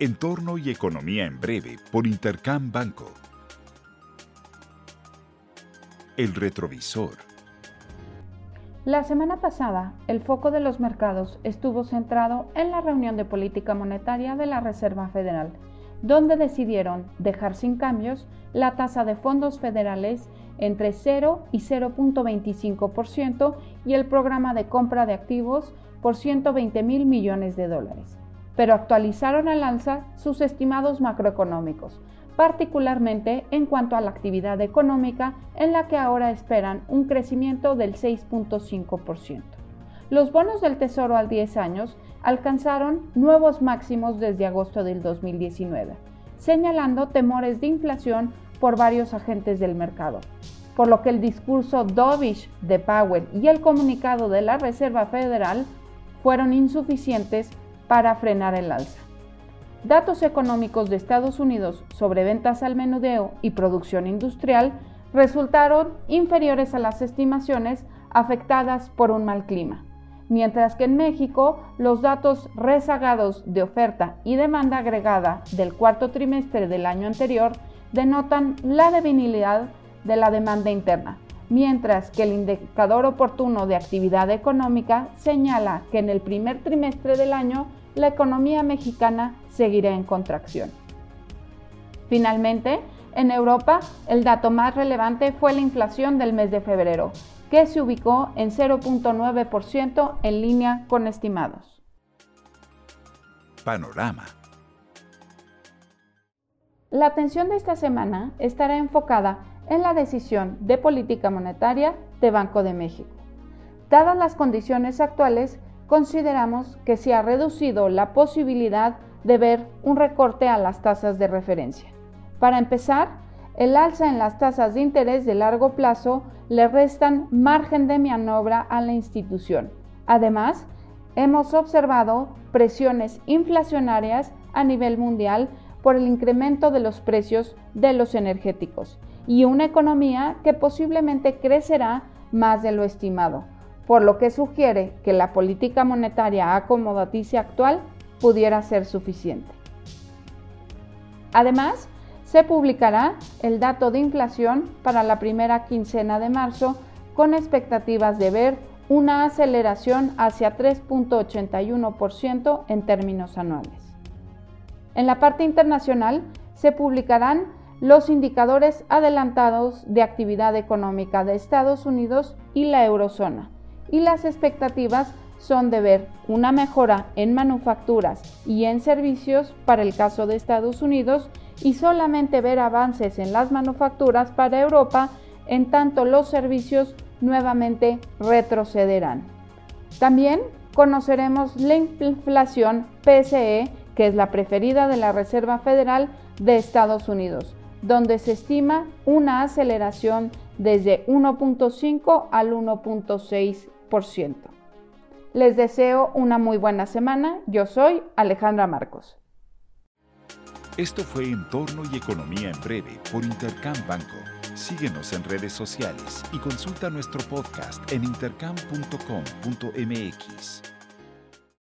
Entorno y Economía en Breve por Intercam Banco. El retrovisor. La semana pasada, el foco de los mercados estuvo centrado en la reunión de política monetaria de la Reserva Federal, donde decidieron dejar sin cambios la tasa de fondos federales entre 0 y 0.25% y el programa de compra de activos por 120 mil millones de dólares pero actualizaron al alza sus estimados macroeconómicos, particularmente en cuanto a la actividad económica en la que ahora esperan un crecimiento del 6.5%. Los bonos del Tesoro al 10 años alcanzaron nuevos máximos desde agosto del 2019, señalando temores de inflación por varios agentes del mercado, por lo que el discurso dovish de Powell y el comunicado de la Reserva Federal fueron insuficientes para frenar el alza. Datos económicos de Estados Unidos sobre ventas al menudeo y producción industrial resultaron inferiores a las estimaciones afectadas por un mal clima, mientras que en México los datos rezagados de oferta y demanda agregada del cuarto trimestre del año anterior denotan la debilidad de la demanda interna, mientras que el indicador oportuno de actividad económica señala que en el primer trimestre del año la economía mexicana seguirá en contracción. Finalmente, en Europa, el dato más relevante fue la inflación del mes de febrero, que se ubicó en 0.9% en línea con estimados. Panorama. La atención de esta semana estará enfocada en la decisión de política monetaria de Banco de México. Dadas las condiciones actuales, consideramos que se ha reducido la posibilidad de ver un recorte a las tasas de referencia. Para empezar, el alza en las tasas de interés de largo plazo le restan margen de maniobra a la institución. Además, hemos observado presiones inflacionarias a nivel mundial por el incremento de los precios de los energéticos y una economía que posiblemente crecerá más de lo estimado por lo que sugiere que la política monetaria acomodaticia actual pudiera ser suficiente. Además, se publicará el dato de inflación para la primera quincena de marzo con expectativas de ver una aceleración hacia 3.81% en términos anuales. En la parte internacional se publicarán los indicadores adelantados de actividad económica de Estados Unidos y la eurozona, y las expectativas son de ver una mejora en manufacturas y en servicios para el caso de Estados Unidos y solamente ver avances en las manufacturas para Europa, en tanto los servicios nuevamente retrocederán. También conoceremos la inflación PCE, que es la preferida de la Reserva Federal de Estados Unidos, donde se estima una aceleración desde 1.5 al 1.6 les deseo una muy buena semana. Yo soy Alejandra Marcos. Esto fue Entorno y Economía en Breve por Intercam Banco. Síguenos en redes sociales y consulta nuestro podcast en intercam.com.mx.